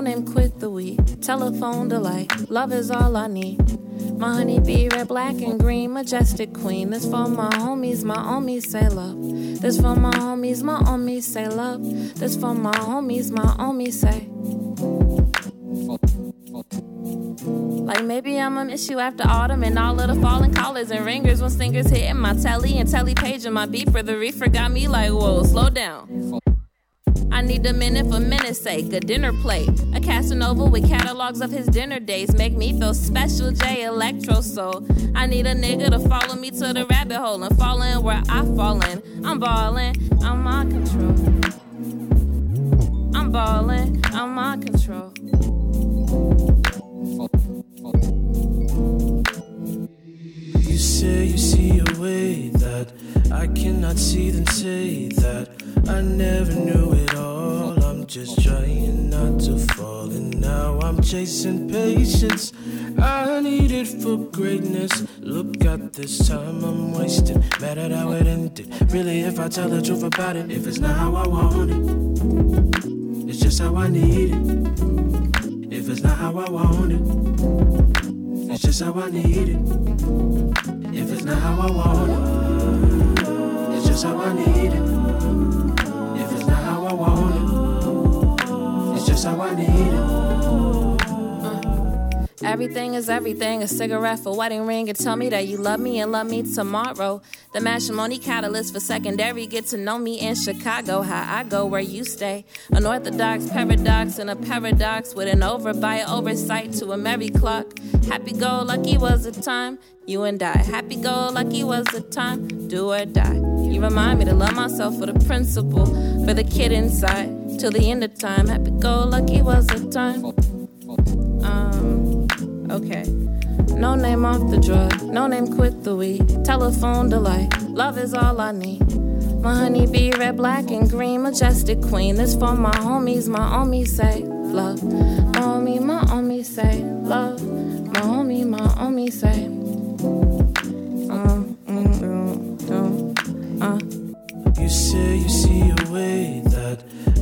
Name quit the weed. Telephone delight. Love is all I need. My honey bee, red, black, and green, majestic queen. This for my homies, my homies say love. This for my homies, my homies say love. This for my homies, my homies say. Like maybe I'ma miss you after autumn and all of the falling collars and ringers when singers hitting my telly and telly page and my beeper. The reefer got me like, whoa, slow down. I need a minute for minute's sake, a dinner plate. A Casanova with catalogs of his dinner days make me feel special, J Electro Soul. I need a nigga to follow me to the rabbit hole and fall in where I fall in. I'm ballin', I'm on control. I'm ballin', I'm on control. You say you see a way that I cannot see, then say that I never knew it all. I'm just trying not to fall, and now I'm chasing patience. I need it for greatness. Look at this time I'm wasting. Mad at how it ended. Really, if I tell the truth about it, if it's not how I want it, it's just how I need it. If it's not how I want it, it's just how I need it. If it's not how I want it, it's just how I need it. Just how I need it. Uh, everything is everything. A cigarette for wedding ring. And tell me that you love me and love me tomorrow. The matrimony catalyst for secondary. Get to know me in Chicago. How I go where you stay. An orthodox paradox and a paradox with an over by oversight to a merry clock. Happy go lucky was the time. You and I. Happy go lucky was the time. Do or die. You remind me to love myself for the principle. For the kid inside. Till the end of time. Happy go lucky was the time. Um, okay. No name off the drug, no name quit the weed. Telephone delight, love is all I need. My honey bee, red, black, and green, majestic queen. This for my homies, my homies say love. My homie, my homie say love. My homie, my homie say. Um, mm, mm, mm, uh. You say you see a way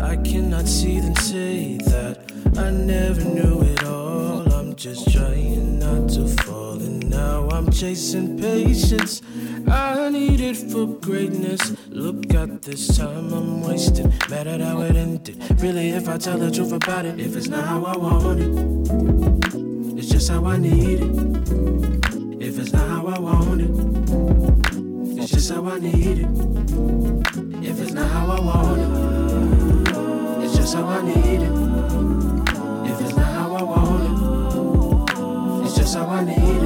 I cannot see, them say that I never knew it all. I'm just trying not to fall, and now I'm chasing patience. I need it for greatness. Look at this time I'm wasting. Mad at how it ended. Really, if I tell the truth about it, if it's not how I want it, it's just how I need it. If it's not how I want it, it's just how I need it. If it's not how I want it, it's just how I need it. If it's not how I want it, it's just how I need it.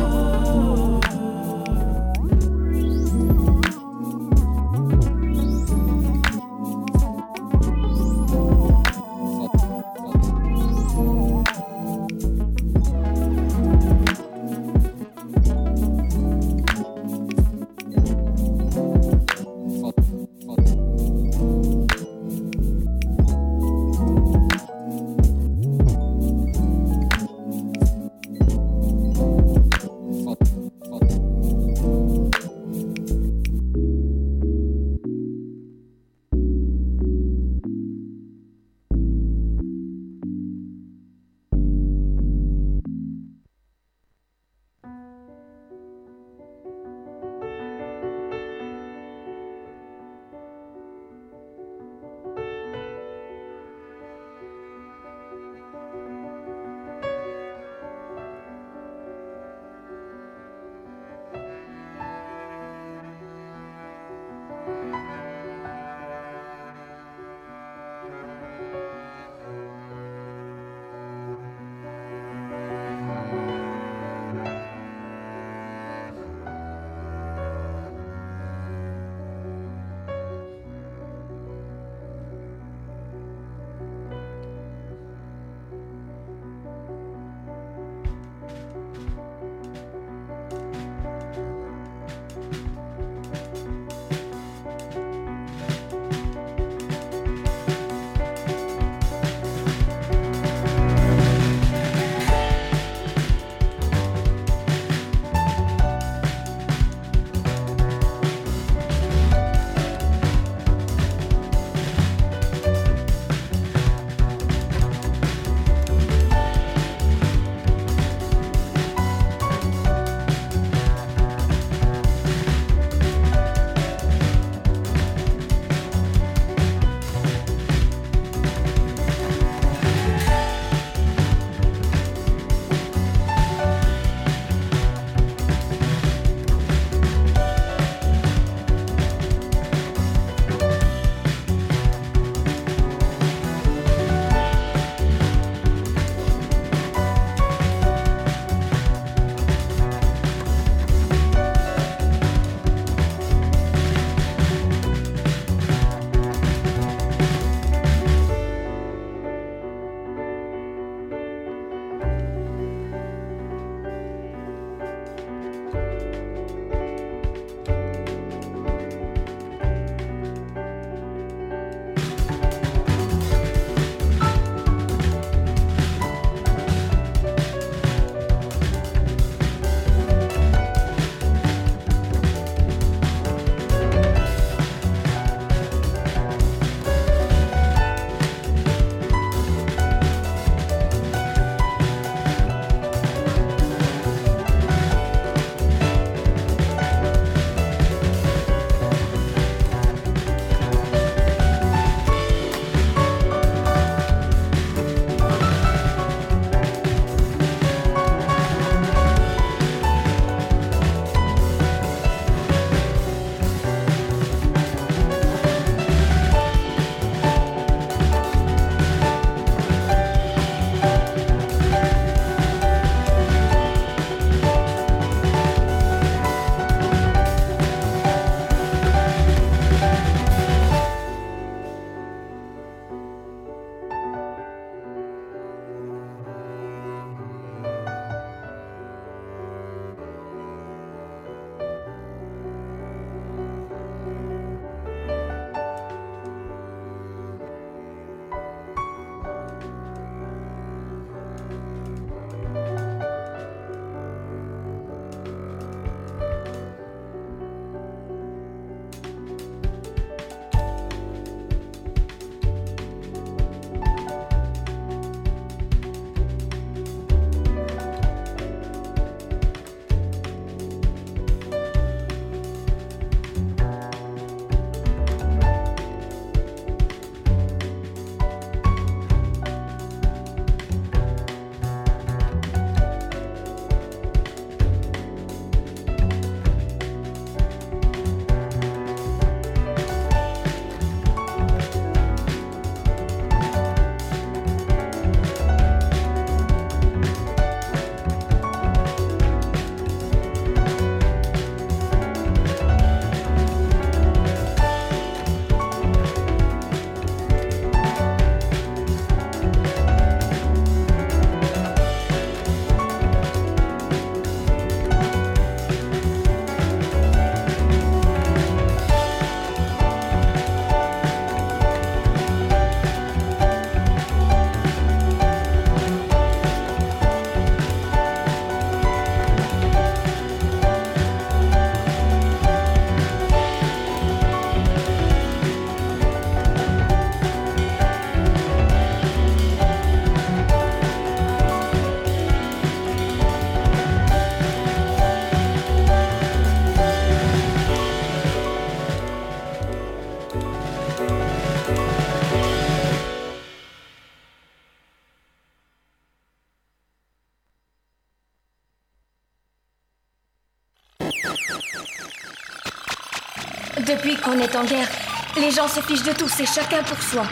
Depuis qu'on est en guerre, les gens se fichent de tout, c'est chacun pour soi.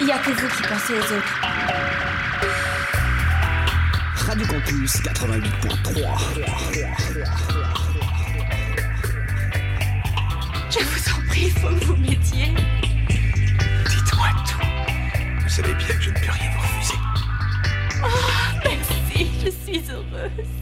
Il n'y a que vous qui pensez aux autres. Radio Campus 88.3. Je vous en prie, il faut que vous m'aidiez. Dites-moi tout. Vous savez bien que je ne peux rien vous refuser. Oh, merci, je suis heureuse.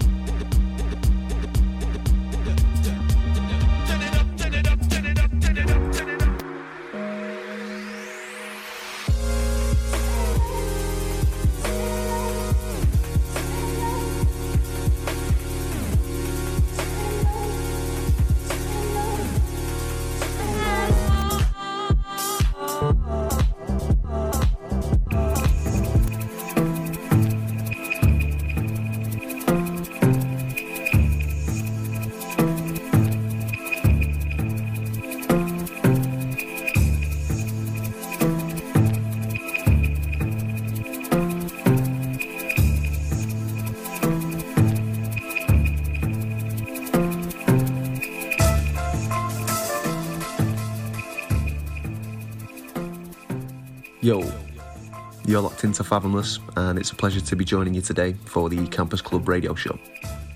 Into Fathomless, and it's a pleasure to be joining you today for the Campus Club radio show.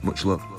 Much love.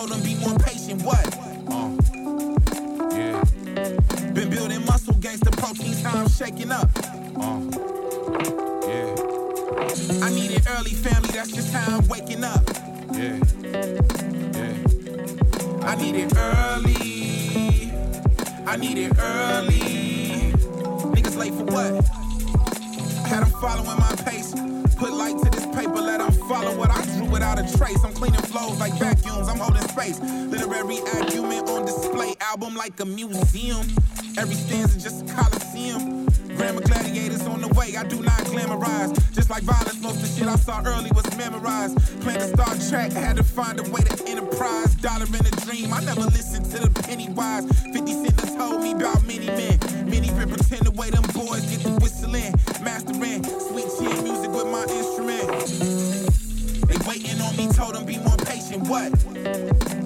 Told them be more patient. Display, like a museum. Every stanza just a coliseum. Grammar gladiators on the way, I do not glamorize. Just like violence, most of the shit I saw early was memorized. Plan to Star Trek, had to find a way to enterprise. Dollar in a dream, I never listened to the penny wise. 50 Cent has told me about many men. Many been pretend the way them boys get the whistling. Mastering sweet chin music with my instrument. They waiting on me, told them be more patient. What?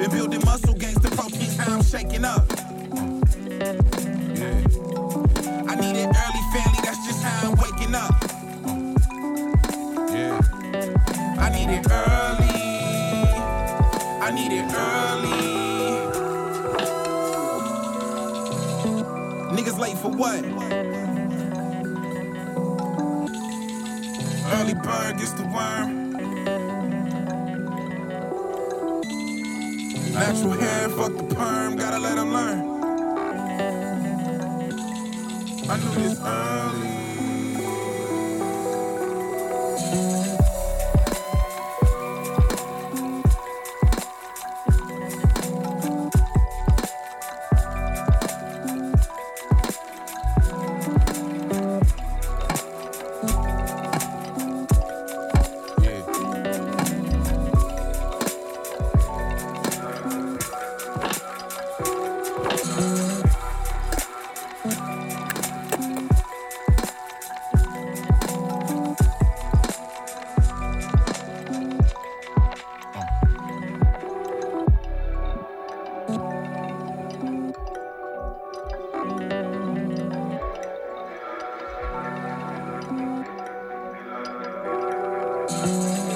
Been building muscle gangs, the proteins, how I'm shaking up. Yeah. I need it early, family, that's just how I'm waking up. Yeah. I need it early. I need it early. Niggas late for what? Early bird gets the worm. Natural hair, fuck the perm, gotta let them learn. I knew this early. Don't you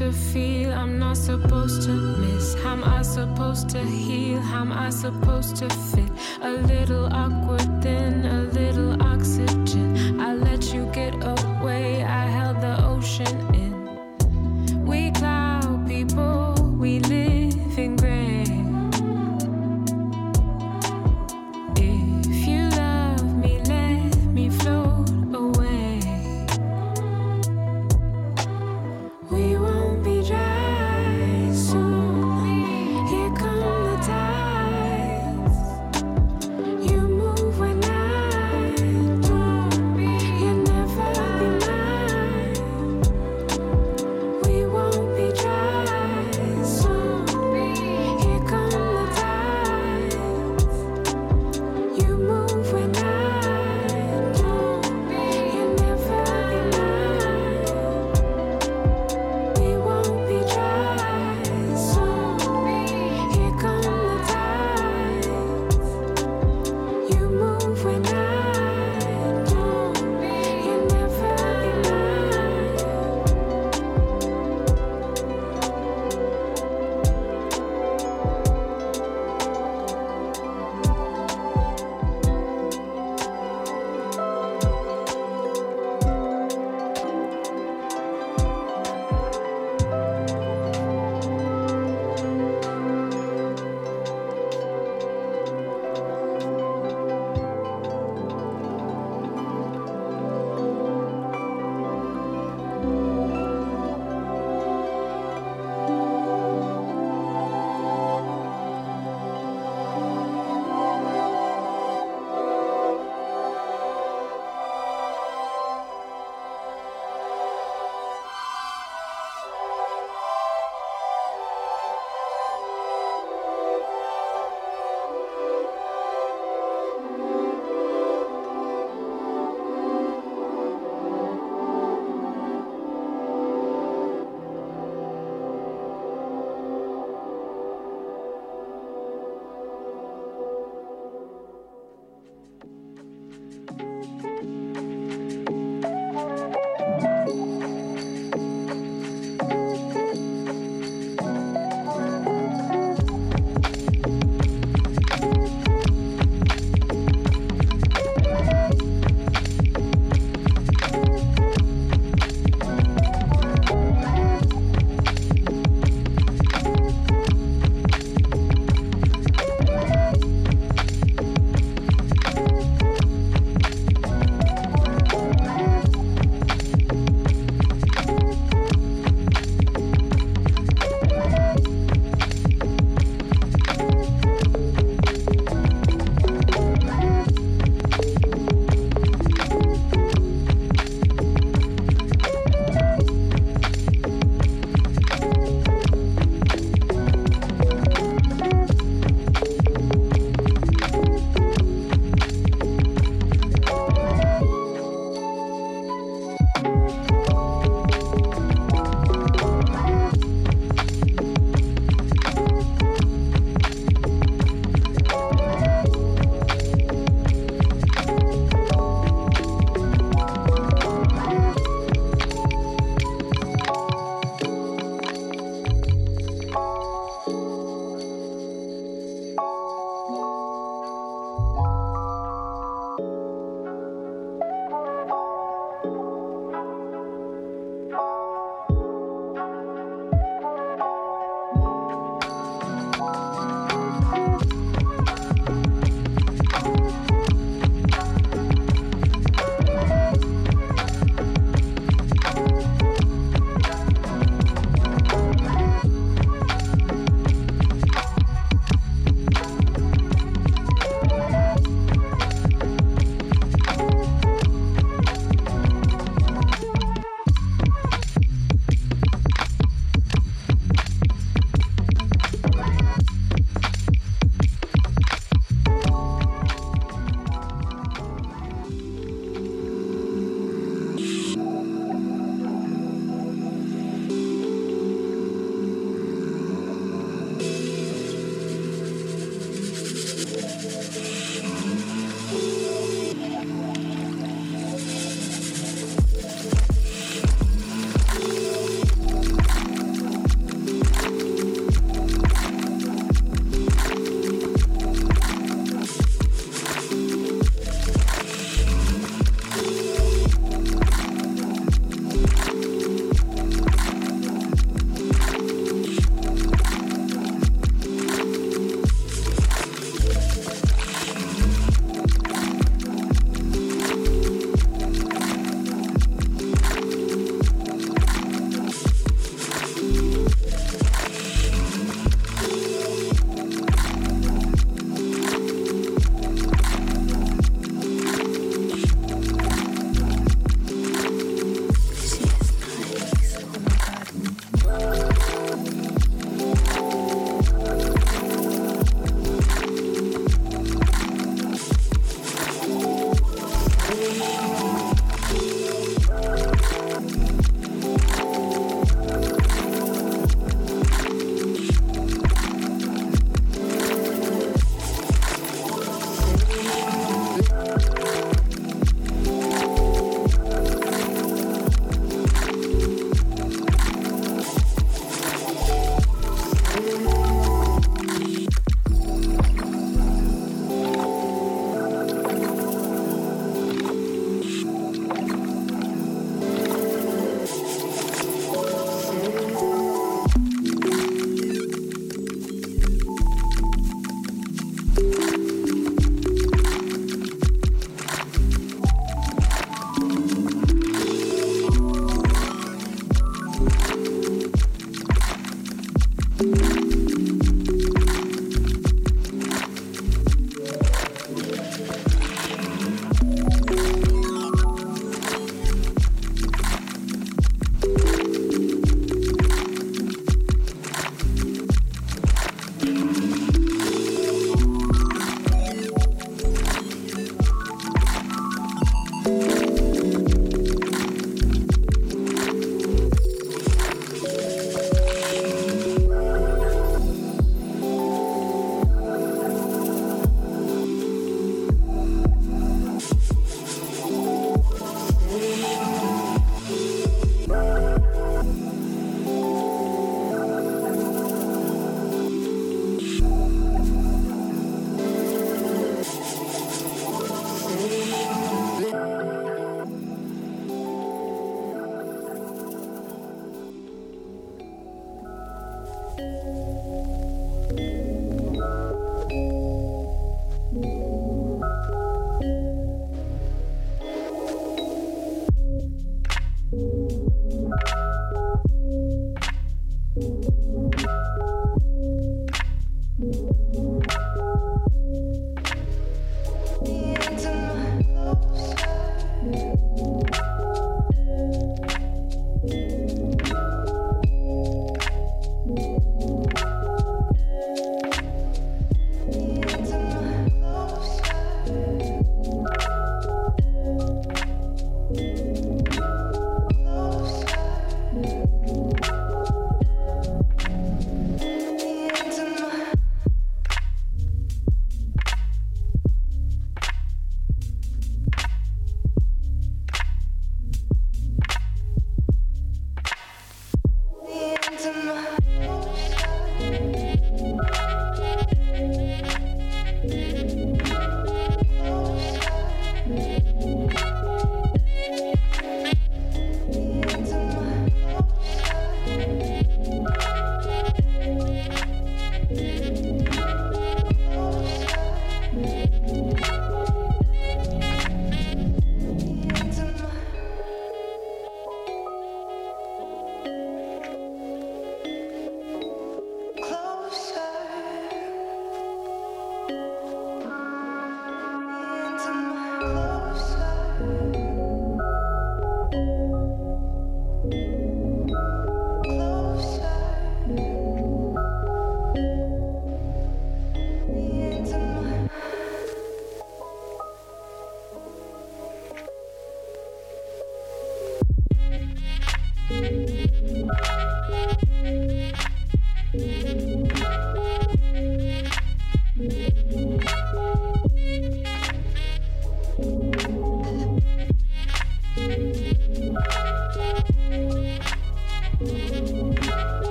to feel? I'm not supposed to miss. How am I supposed to heal? How am I supposed to fit? A little awkward then.